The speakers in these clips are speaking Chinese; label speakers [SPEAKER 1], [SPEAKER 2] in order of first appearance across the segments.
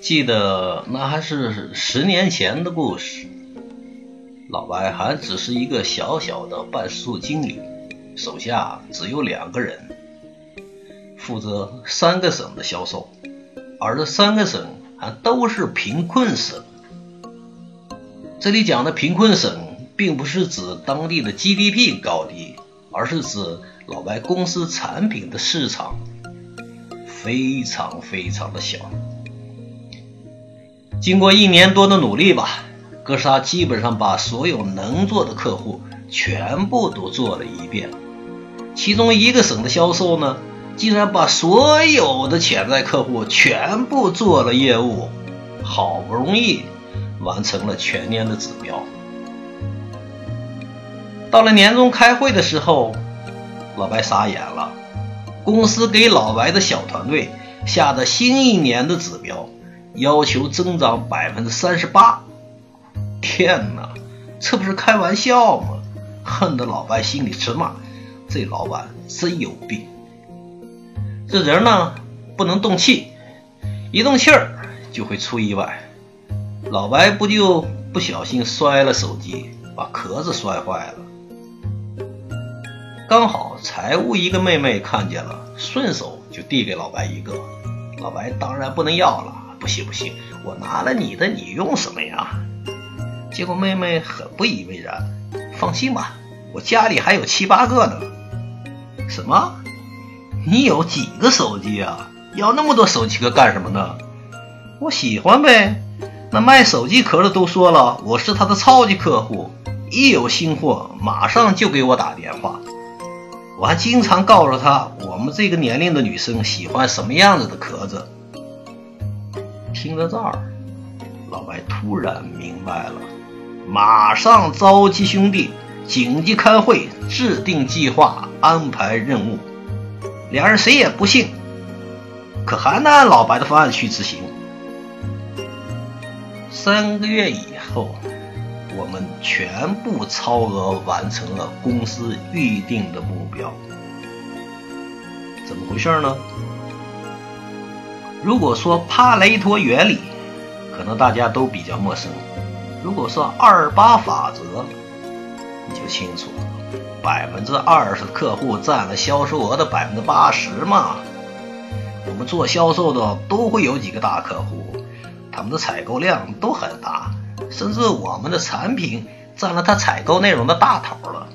[SPEAKER 1] 记得那还是十年前的故事，老白还只是一个小小的办事处经理，手下只有两个人，负责三个省的销售，而这三个省还都是贫困省。这里讲的贫困省，并不是指当地的 GDP 高低，而是指老白公司产品的市场非常非常的小。经过一年多的努力吧，哥仨基本上把所有能做的客户全部都做了一遍。其中一个省的销售呢，竟然把所有的潜在客户全部做了业务，好不容易完成了全年的指标。到了年终开会的时候，老白傻眼了，公司给老白的小团队下的新一年的指标。要求增长百分之三十八，天哪，这不是开玩笑吗？恨得老白心里直骂：这老板真有病！这人呢，不能动气，一动气儿就会出意外。老白不就不小心摔了手机，把壳子摔坏了。刚好财务一个妹妹看见了，顺手就递给老白一个。老白当然不能要了。不行不行，我拿了你的，你用什么呀？结果妹妹很不以为然。放心吧，我家里还有七八个呢。什么？你有几个手机啊？要那么多手机壳干什么呢？我喜欢呗。那卖手机壳的都说了，我是他的超级客户，一有新货马上就给我打电话。我还经常告诉他，我们这个年龄的女生喜欢什么样子的壳子。听到这儿，老白突然明白了，马上召集兄弟紧急开会，制定计划，安排任务。两人谁也不信，可还能按老白的方案去执行。三个月以后，我们全部超额完成了公司预定的目标。怎么回事呢？如果说帕雷托原理，可能大家都比较陌生；如果说二八法则，你就清楚了。百分之二十的客户占了销售额的百分之八十嘛。我们做销售的都会有几个大客户，他们的采购量都很大，甚至我们的产品占了他采购内容的大头了。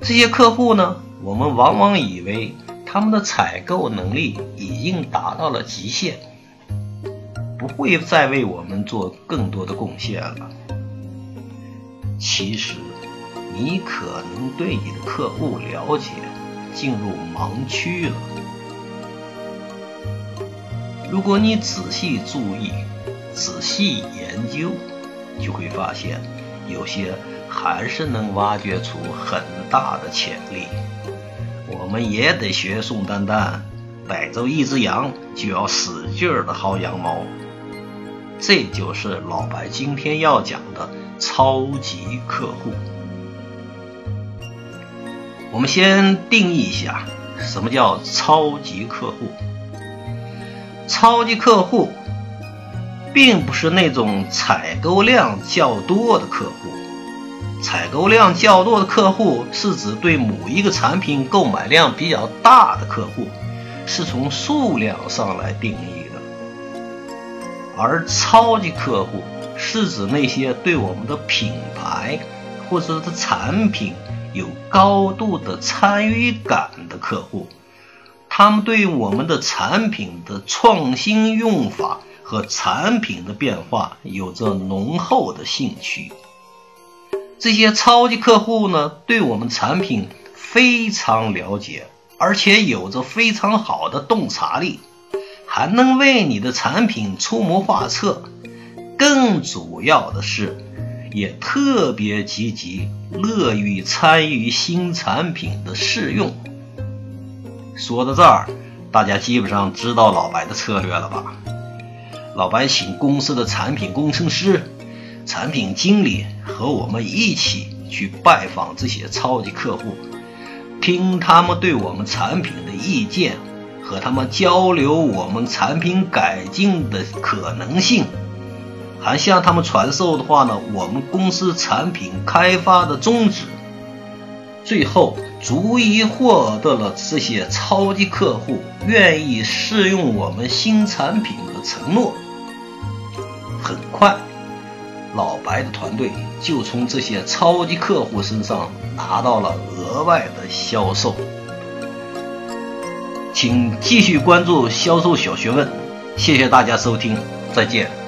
[SPEAKER 1] 这些客户呢，我们往往以为。他们的采购能力已经达到了极限，不会再为我们做更多的贡献了。其实，你可能对你的客户了解进入盲区了。如果你仔细注意、仔细研究，就会发现，有些还是能挖掘出很大的潜力。我们也得学宋丹丹，逮着一只羊就要使劲儿的薅羊毛。这就是老白今天要讲的超级客户。我们先定义一下，什么叫超级客户？超级客户并不是那种采购量较多的客户。采购量较多的客户是指对某一个产品购买量比较大的客户，是从数量上来定义的；而超级客户是指那些对我们的品牌或者的产品有高度的参与感的客户，他们对我们的产品的创新用法和产品的变化有着浓厚的兴趣。这些超级客户呢，对我们产品非常了解，而且有着非常好的洞察力，还能为你的产品出谋划策。更主要的是，也特别积极，乐于参与新产品的试用。说到这儿，大家基本上知道老白的策略了吧？老白请公司的产品工程师。产品经理和我们一起去拜访这些超级客户，听他们对我们产品的意见，和他们交流我们产品改进的可能性，还向他们传授的话呢，我们公司产品开发的宗旨。最后，逐一获得了这些超级客户愿意试用我们新产品的承诺。很快，老白的团队就从这些超级客户身上拿到了额外的销售。请继续关注销售小学问，谢谢大家收听，再见。